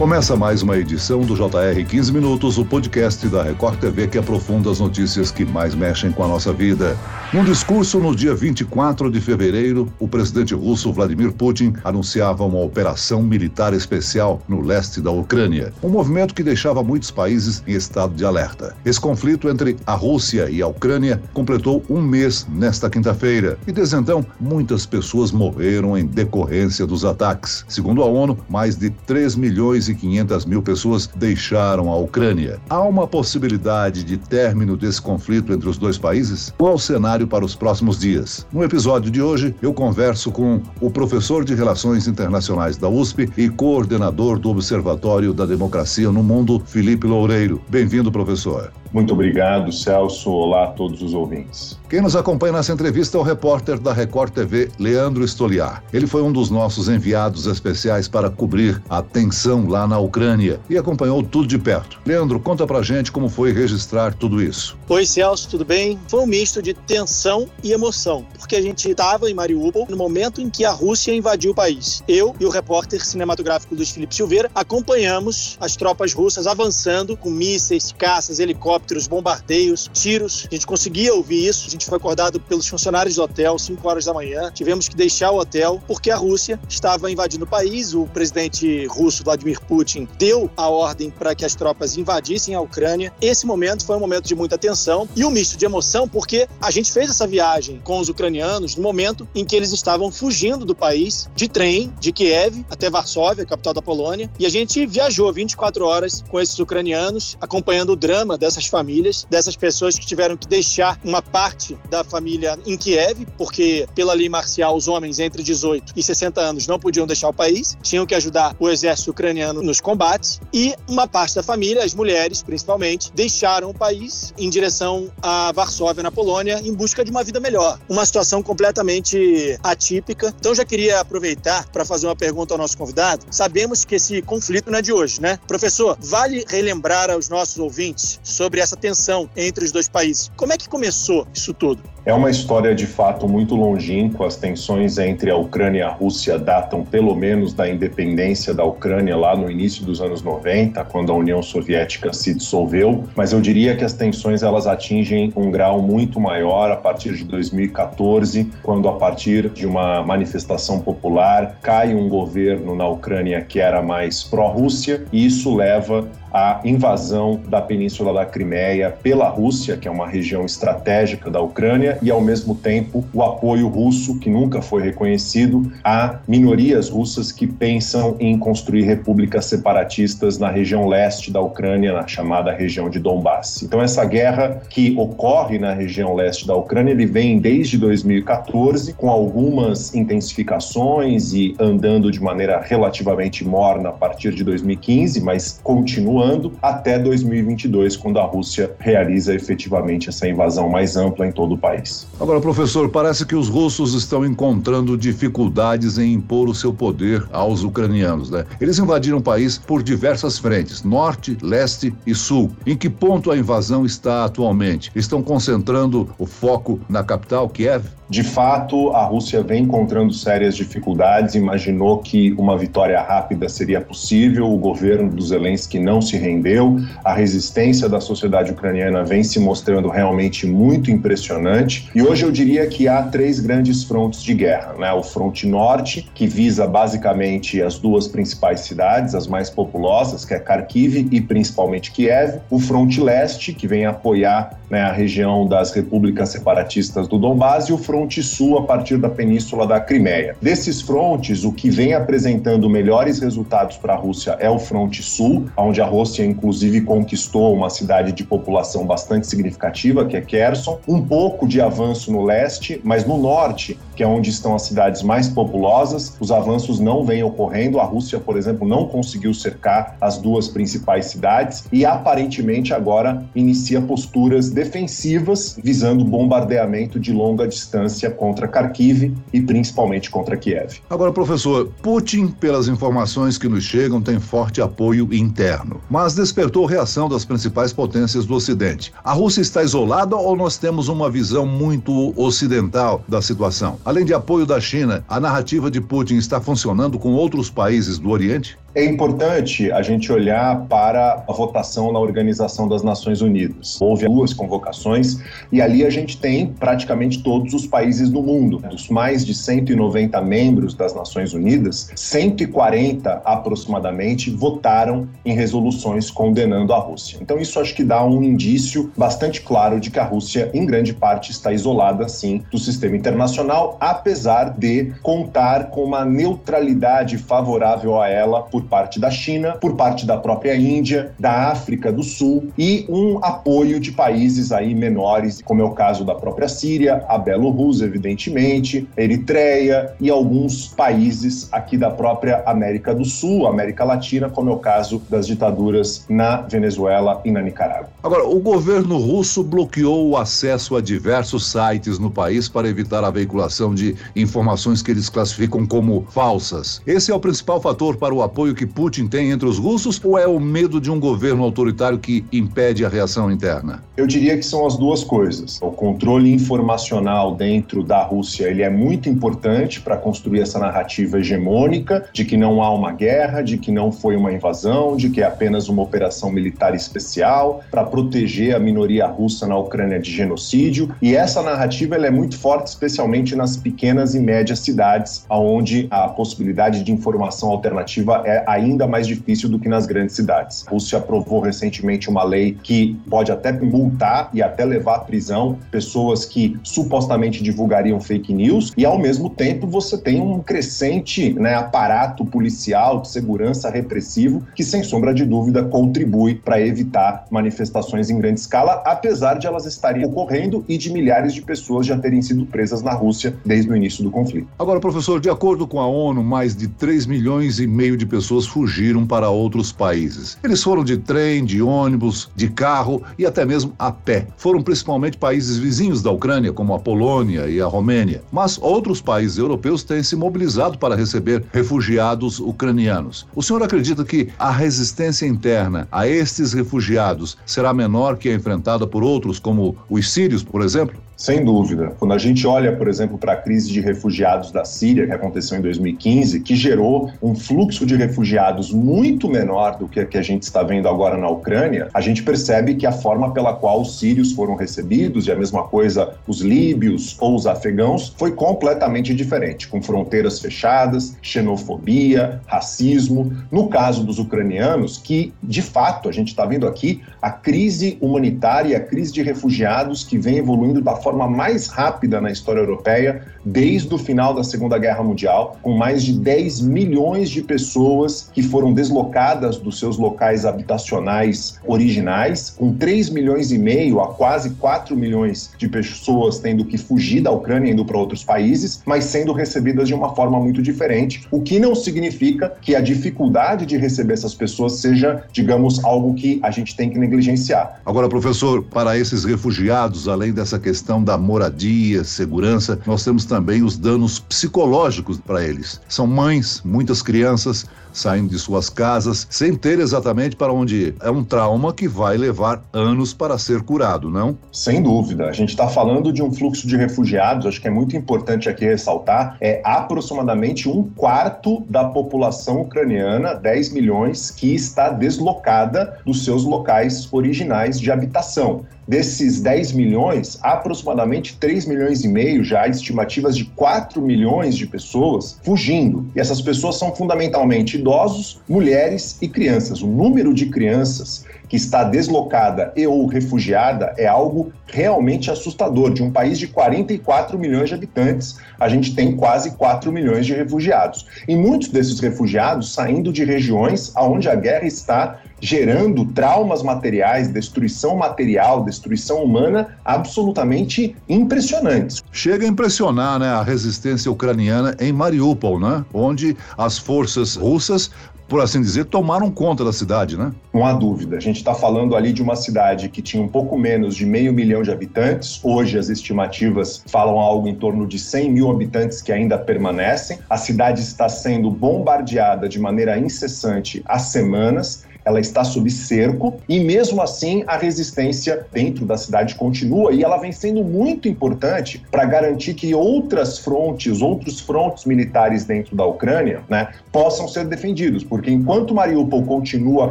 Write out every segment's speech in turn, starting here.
Começa mais uma edição do JR 15 Minutos, o podcast da Record TV que aprofunda as notícias que mais mexem com a nossa vida. Num discurso no dia 24 de fevereiro, o presidente russo Vladimir Putin anunciava uma operação militar especial no leste da Ucrânia, um movimento que deixava muitos países em estado de alerta. Esse conflito entre a Rússia e a Ucrânia completou um mês nesta quinta-feira e desde então muitas pessoas morreram em decorrência dos ataques. Segundo a ONU, mais de 3 milhões e 500 mil pessoas deixaram a Ucrânia. Há uma possibilidade de término desse conflito entre os dois países? Qual o cenário para os próximos dias? No episódio de hoje, eu converso com o professor de Relações Internacionais da USP e coordenador do Observatório da Democracia no Mundo, Felipe Loureiro. Bem-vindo, professor. Muito obrigado, Celso. Olá a todos os ouvintes. Quem nos acompanha nessa entrevista é o repórter da Record TV, Leandro Stoliar. Ele foi um dos nossos enviados especiais para cobrir a tensão lá na Ucrânia e acompanhou tudo de perto. Leandro, conta pra gente como foi registrar tudo isso. Oi, Celso, tudo bem? Foi um misto de tensão e emoção, porque a gente estava em Mariupol no momento em que a Rússia invadiu o país. Eu e o repórter cinematográfico Luiz Felipe Silveira acompanhamos as tropas russas avançando com mísseis, caças, helicópteros, bombardeios, tiros. A gente conseguia ouvir isso. A gente foi acordado pelos funcionários do hotel, 5 horas da manhã. Tivemos que deixar o hotel porque a Rússia estava invadindo o país. O presidente russo Vladimir Putin deu a ordem para que as tropas invadissem a Ucrânia. Esse momento foi um momento de muita tensão e um misto de emoção porque a gente fez essa viagem com os ucranianos no momento em que eles estavam fugindo do país de trem de Kiev até Varsóvia, capital da Polônia, e a gente viajou 24 horas com esses ucranianos, acompanhando o drama dessas famílias, dessas pessoas que tiveram que deixar uma parte da família em Kiev, porque pela lei marcial os homens entre 18 e 60 anos não podiam deixar o país, tinham que ajudar o exército ucraniano nos combates, e uma parte da família, as mulheres principalmente, deixaram o país em direção a Varsóvia, na Polônia, em busca de uma vida melhor. Uma situação completamente atípica. Então já queria aproveitar para fazer uma pergunta ao nosso convidado. Sabemos que esse conflito não é de hoje, né? Professor, vale relembrar aos nossos ouvintes sobre essa tensão entre os dois países. Como é que começou isso tudo? É uma história de fato muito longínqua. As tensões entre a Ucrânia e a Rússia datam pelo menos da independência da Ucrânia lá no início dos anos 90, quando a União Soviética se dissolveu. Mas eu diria que as tensões elas atingem um grau muito maior a partir de 2014, quando a partir de uma manifestação popular cai um governo na Ucrânia que era mais pró-Rússia e isso leva a invasão da Península da Crimeia pela Rússia, que é uma região estratégica da Ucrânia, e ao mesmo tempo o apoio russo, que nunca foi reconhecido, a minorias russas que pensam em construir repúblicas separatistas na região leste da Ucrânia, na chamada região de Donbass. Então essa guerra que ocorre na região leste da Ucrânia, ele vem desde 2014 com algumas intensificações e andando de maneira relativamente morna a partir de 2015, mas continua continuando até 2022, quando a Rússia realiza efetivamente essa invasão mais ampla em todo o país. Agora, professor, parece que os russos estão encontrando dificuldades em impor o seu poder aos ucranianos, né? Eles invadiram o país por diversas frentes, norte, leste e sul. Em que ponto a invasão está atualmente? Estão concentrando o foco na capital, Kiev? De fato, a Rússia vem encontrando sérias dificuldades, imaginou que uma vitória rápida seria possível, o governo do Zelensky não se rendeu, a resistência da sociedade ucraniana vem se mostrando realmente muito impressionante. E hoje eu diria que há três grandes frontes de guerra: né? o fronte norte, que visa basicamente as duas principais cidades, as mais populosas, que é Kharkiv e principalmente Kiev, o fronte leste, que vem apoiar né, a região das repúblicas separatistas do Donbás, e o fronte sul a partir da península da Crimeia. Desses frontes, o que vem apresentando melhores resultados para a Rússia é o fronte sul, onde a Rússia inclusive conquistou uma cidade de população bastante significativa, que é Kherson, um pouco de avanço no leste, mas no norte, que é onde estão as cidades mais populosas, os avanços não vêm ocorrendo. A Rússia, por exemplo, não conseguiu cercar as duas principais cidades e aparentemente agora inicia posturas defensivas visando bombardeamento de longa distância contra Kharkiv e principalmente contra Kiev. Agora, professor, Putin, pelas informações que nos chegam, tem forte apoio interno, mas despertou reação das principais potências do Ocidente. A Rússia está isolada ou nós temos uma visão muito ocidental da situação? Além de apoio da China, a narrativa de Putin está funcionando com outros países do Oriente? É importante a gente olhar para a votação na Organização das Nações Unidas. Houve duas convocações e ali a gente tem praticamente todos os países do mundo. Dos mais de 190 membros das Nações Unidas, 140 aproximadamente votaram em resoluções condenando a Rússia. Então isso acho que dá um indício bastante claro de que a Rússia, em grande parte, está isolada, sim, do sistema internacional, apesar de contar com uma neutralidade favorável a ela por parte da China, por parte da própria Índia, da África do Sul e um apoio de países aí menores, como é o caso da própria Síria, a Bielorrússia, evidentemente, Eritreia e alguns países aqui da própria América do Sul, América Latina, como é o caso das ditaduras na Venezuela e na Nicarágua. Agora, o governo russo bloqueou o acesso a diversos sites no país para evitar a veiculação de informações que eles classificam como falsas. Esse é o principal fator para o apoio apoio que Putin tem entre os russos ou é o medo de um governo autoritário que impede a reação interna? Eu diria que são as duas coisas. O controle informacional dentro da Rússia ele é muito importante para construir essa narrativa hegemônica de que não há uma guerra, de que não foi uma invasão, de que é apenas uma operação militar especial para proteger a minoria russa na Ucrânia de genocídio. E essa narrativa ela é muito forte, especialmente nas pequenas e médias cidades, onde a possibilidade de informação alternativa é ainda mais difícil do que nas grandes cidades. A Rússia aprovou recentemente uma lei que pode até multar e até levar à prisão pessoas que supostamente divulgariam fake news, e ao mesmo tempo você tem um crescente né, aparato policial de segurança repressivo que, sem sombra de dúvida, contribui para evitar manifestações em grande escala, apesar de elas estarem ocorrendo e de milhares de pessoas já terem sido presas na Rússia desde o início do conflito. Agora, professor, de acordo com a ONU, mais de 3 milhões e meio de pessoas fugiram para outros países. Eles foram de trem, de ônibus, de carro e até mesmo a pé. Foram principalmente países vizinhos da Ucrânia, como a Polônia e a Romênia. Mas outros países europeus têm se mobilizado para receber refugiados ucranianos. O senhor acredita que a resistência interna a estes refugiados será menor que a enfrentada por outros, como os sírios, por exemplo? Sem dúvida. Quando a gente olha, por exemplo, para a crise de refugiados da Síria, que aconteceu em 2015, que gerou um fluxo de refugiados muito menor do que a que a gente está vendo agora na Ucrânia, a gente percebe que a forma pela qual os sírios foram recebidos, e a mesma coisa os líbios ou os afegãos, foi completamente diferente, com fronteiras fechadas, xenofobia, racismo. No caso dos ucranianos, que de fato a gente está vendo aqui a crise humanitária, a crise de refugiados que vem evoluindo da forma forma mais rápida na história europeia desde o final da Segunda Guerra Mundial, com mais de 10 milhões de pessoas que foram deslocadas dos seus locais habitacionais originais, com 3 milhões e meio a quase 4 milhões de pessoas tendo que fugir da Ucrânia indo para outros países, mas sendo recebidas de uma forma muito diferente, o que não significa que a dificuldade de receber essas pessoas seja, digamos, algo que a gente tem que negligenciar. Agora, professor, para esses refugiados, além dessa questão questão da moradia, segurança, nós temos também os danos psicológicos para eles. São mães, muitas crianças saindo de suas casas sem ter exatamente para onde ir. É um trauma que vai levar anos para ser curado, não? Sem dúvida. A gente está falando de um fluxo de refugiados, acho que é muito importante aqui ressaltar, é aproximadamente um quarto da população ucraniana, 10 milhões, que está deslocada dos seus locais originais de habitação. Desses 10 milhões, aproximadamente 3 milhões e meio já estimativas de 4 milhões de pessoas fugindo. E essas pessoas são fundamentalmente idosos, mulheres e crianças. O número de crianças que está deslocada e ou refugiada é algo realmente assustador. De um país de 44 milhões de habitantes, a gente tem quase 4 milhões de refugiados. E muitos desses refugiados saindo de regiões onde a guerra está gerando traumas materiais, destruição material, destruição humana absolutamente impressionantes. Chega a impressionar né, a resistência ucraniana em Mariupol, né, onde as forças russas por assim dizer, tomaram conta da cidade, né? Não há dúvida. A gente está falando ali de uma cidade que tinha um pouco menos de meio milhão de habitantes. Hoje as estimativas falam algo em torno de 100 mil habitantes que ainda permanecem. A cidade está sendo bombardeada de maneira incessante há semanas ela está sob cerco e mesmo assim a resistência dentro da cidade continua e ela vem sendo muito importante para garantir que outras frontes, outros frontes militares dentro da Ucrânia, né, possam ser defendidos, porque enquanto Mariupol continua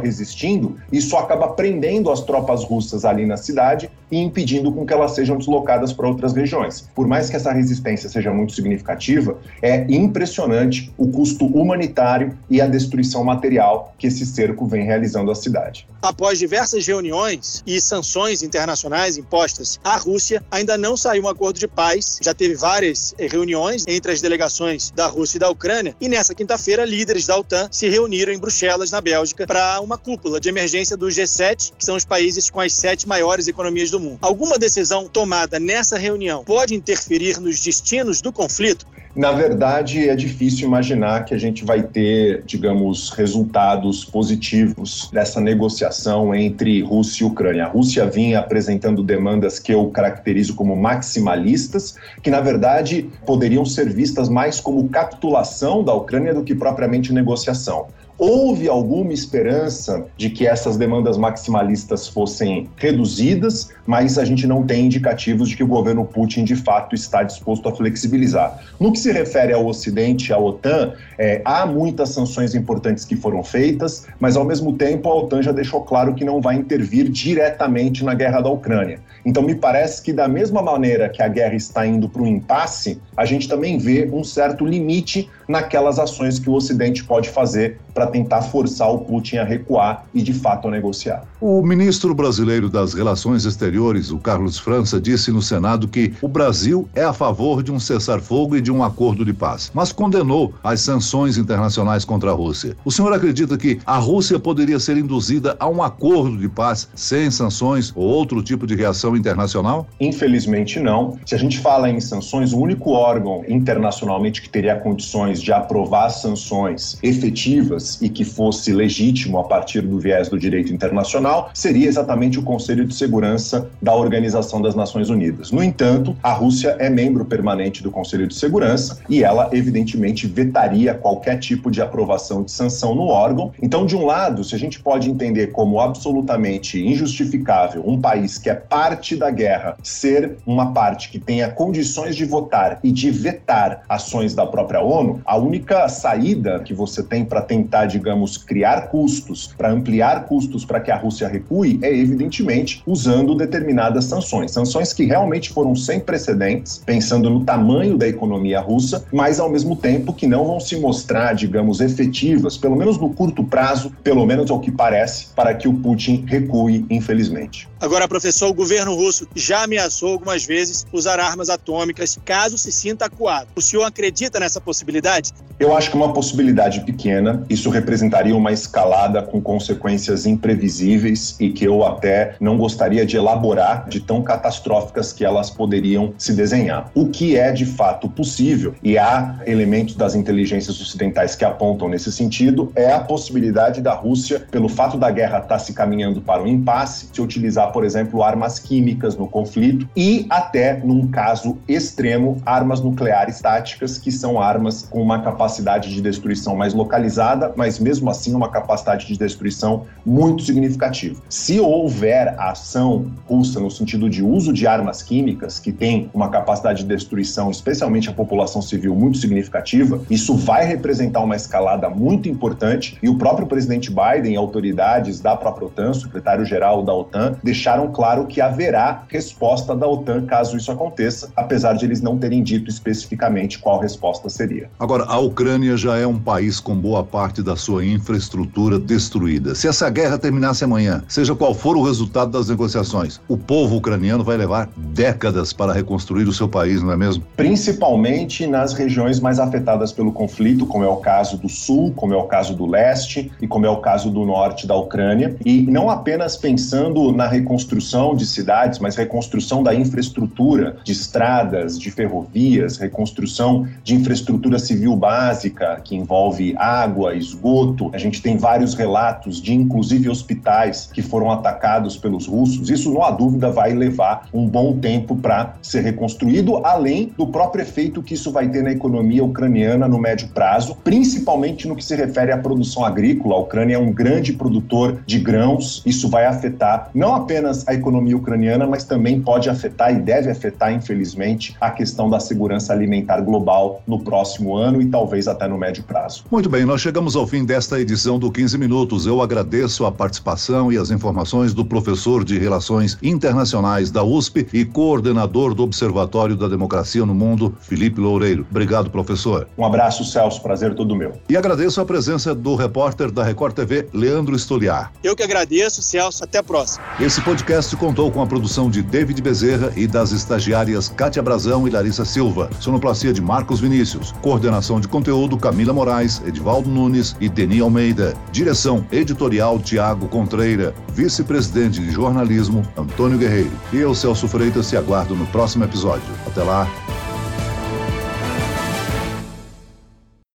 resistindo, isso acaba prendendo as tropas russas ali na cidade e impedindo com que elas sejam deslocadas para outras regiões. Por mais que essa resistência seja muito significativa, é impressionante o custo humanitário e a destruição material que esse cerco vem realizando à cidade. Após diversas reuniões e sanções internacionais impostas à Rússia, ainda não saiu um acordo de paz. Já teve várias eh, reuniões entre as delegações da Rússia e da Ucrânia, e nessa quinta-feira, líderes da OTAN se reuniram em Bruxelas, na Bélgica, para uma cúpula de emergência do G7, que são os países com as sete maiores economias do mundo. Alguma decisão tomada nessa reunião pode interferir nos destinos do conflito? Na verdade, é difícil imaginar que a gente vai ter, digamos, resultados positivos dessa negociação entre Rússia e Ucrânia. A Rússia vinha apresentando demandas que eu caracterizo como maximalistas, que na verdade poderiam ser vistas mais como capitulação da Ucrânia do que propriamente negociação. Houve alguma esperança de que essas demandas maximalistas fossem reduzidas, mas a gente não tem indicativos de que o governo Putin de fato está disposto a flexibilizar. No que se refere ao Ocidente, à OTAN, é, há muitas sanções importantes que foram feitas, mas ao mesmo tempo a OTAN já deixou claro que não vai intervir diretamente na guerra da Ucrânia. Então me parece que da mesma maneira que a guerra está indo para um impasse, a gente também vê um certo limite naquelas ações que o Ocidente pode fazer para tentar forçar o Putin a recuar e, de fato, a negociar. O ministro brasileiro das Relações Exteriores, o Carlos França, disse no Senado que o Brasil é a favor de um cessar-fogo e de um acordo de paz, mas condenou as sanções internacionais contra a Rússia. O senhor acredita que a Rússia poderia ser induzida a um acordo de paz sem sanções ou outro tipo de reação internacional? Infelizmente, não. Se a gente fala em sanções, o único órgão internacionalmente que teria condições de aprovar sanções efetivas e que fosse legítimo a partir do viés do direito internacional seria exatamente o Conselho de Segurança da Organização das Nações Unidas. No entanto, a Rússia é membro permanente do Conselho de Segurança e ela, evidentemente, vetaria qualquer tipo de aprovação de sanção no órgão. Então, de um lado, se a gente pode entender como absolutamente injustificável um país que é parte da guerra ser uma parte que tenha condições de votar e de vetar ações da própria ONU, a única saída que você tem para tentar, digamos, criar custos, para ampliar custos para que a Rússia recue, é evidentemente usando determinadas sanções. Sanções que realmente foram sem precedentes, pensando no tamanho da economia russa, mas ao mesmo tempo que não vão se mostrar, digamos, efetivas, pelo menos no curto prazo, pelo menos ao que parece, para que o Putin recue, infelizmente. Agora, professor, o governo russo já ameaçou algumas vezes usar armas atômicas caso se sinta acuado. O senhor acredita nessa possibilidade? Possibilidade? Eu acho que uma possibilidade pequena. Isso representaria uma escalada com consequências imprevisíveis e que eu até não gostaria de elaborar de tão catastróficas que elas poderiam se desenhar. O que é de fato possível, e há elementos das inteligências ocidentais que apontam nesse sentido, é a possibilidade da Rússia, pelo fato da guerra estar se caminhando para um impasse, de utilizar, por exemplo, armas químicas no conflito e até, num caso extremo, armas nucleares táticas, que são armas com uma capacidade de destruição mais localizada, mas mesmo assim uma capacidade de destruição muito significativa. Se houver ação russa no sentido de uso de armas químicas, que tem uma capacidade de destruição, especialmente a população civil, muito significativa, isso vai representar uma escalada muito importante e o próprio presidente Biden e autoridades da própria OTAN, secretário-geral da OTAN, deixaram claro que haverá resposta da OTAN caso isso aconteça, apesar de eles não terem dito especificamente qual resposta seria. Agora, Agora, a Ucrânia já é um país com boa parte da sua infraestrutura destruída. Se essa guerra terminasse amanhã, seja qual for o resultado das negociações, o povo ucraniano vai levar décadas para reconstruir o seu país, não é mesmo? Principalmente nas regiões mais afetadas pelo conflito, como é o caso do sul, como é o caso do leste e como é o caso do norte da Ucrânia. E não apenas pensando na reconstrução de cidades, mas reconstrução da infraestrutura, de estradas, de ferrovias, reconstrução de infraestrutura civil civil básica, que envolve água, esgoto. A gente tem vários relatos de, inclusive, hospitais que foram atacados pelos russos. Isso, não há dúvida, vai levar um bom tempo para ser reconstruído, além do próprio efeito que isso vai ter na economia ucraniana no médio prazo, principalmente no que se refere à produção agrícola. A Ucrânia é um grande produtor de grãos. Isso vai afetar não apenas a economia ucraniana, mas também pode afetar e deve afetar, infelizmente, a questão da segurança alimentar global no próximo ano e talvez até no médio prazo. Muito bem, nós chegamos ao fim desta edição do 15 Minutos. Eu agradeço a participação e as informações do professor de Relações Internacionais da USP e coordenador do Observatório da Democracia no Mundo, Felipe Loureiro. Obrigado, professor. Um abraço, Celso. Prazer todo meu. E agradeço a presença do repórter da Record TV, Leandro Stoliar. Eu que agradeço, Celso. Até a próxima. Esse podcast contou com a produção de David Bezerra e das estagiárias Kátia Brazão e Larissa Silva. Sonoplastia de Marcos Vinícius. Coordenação de conteúdo Camila Moraes, Edvaldo Nunes e Deni Almeida. Direção editorial Tiago Contreira. Vice-presidente de jornalismo Antônio Guerreiro. E eu, Celso Freitas, te aguardo no próximo episódio. Até lá.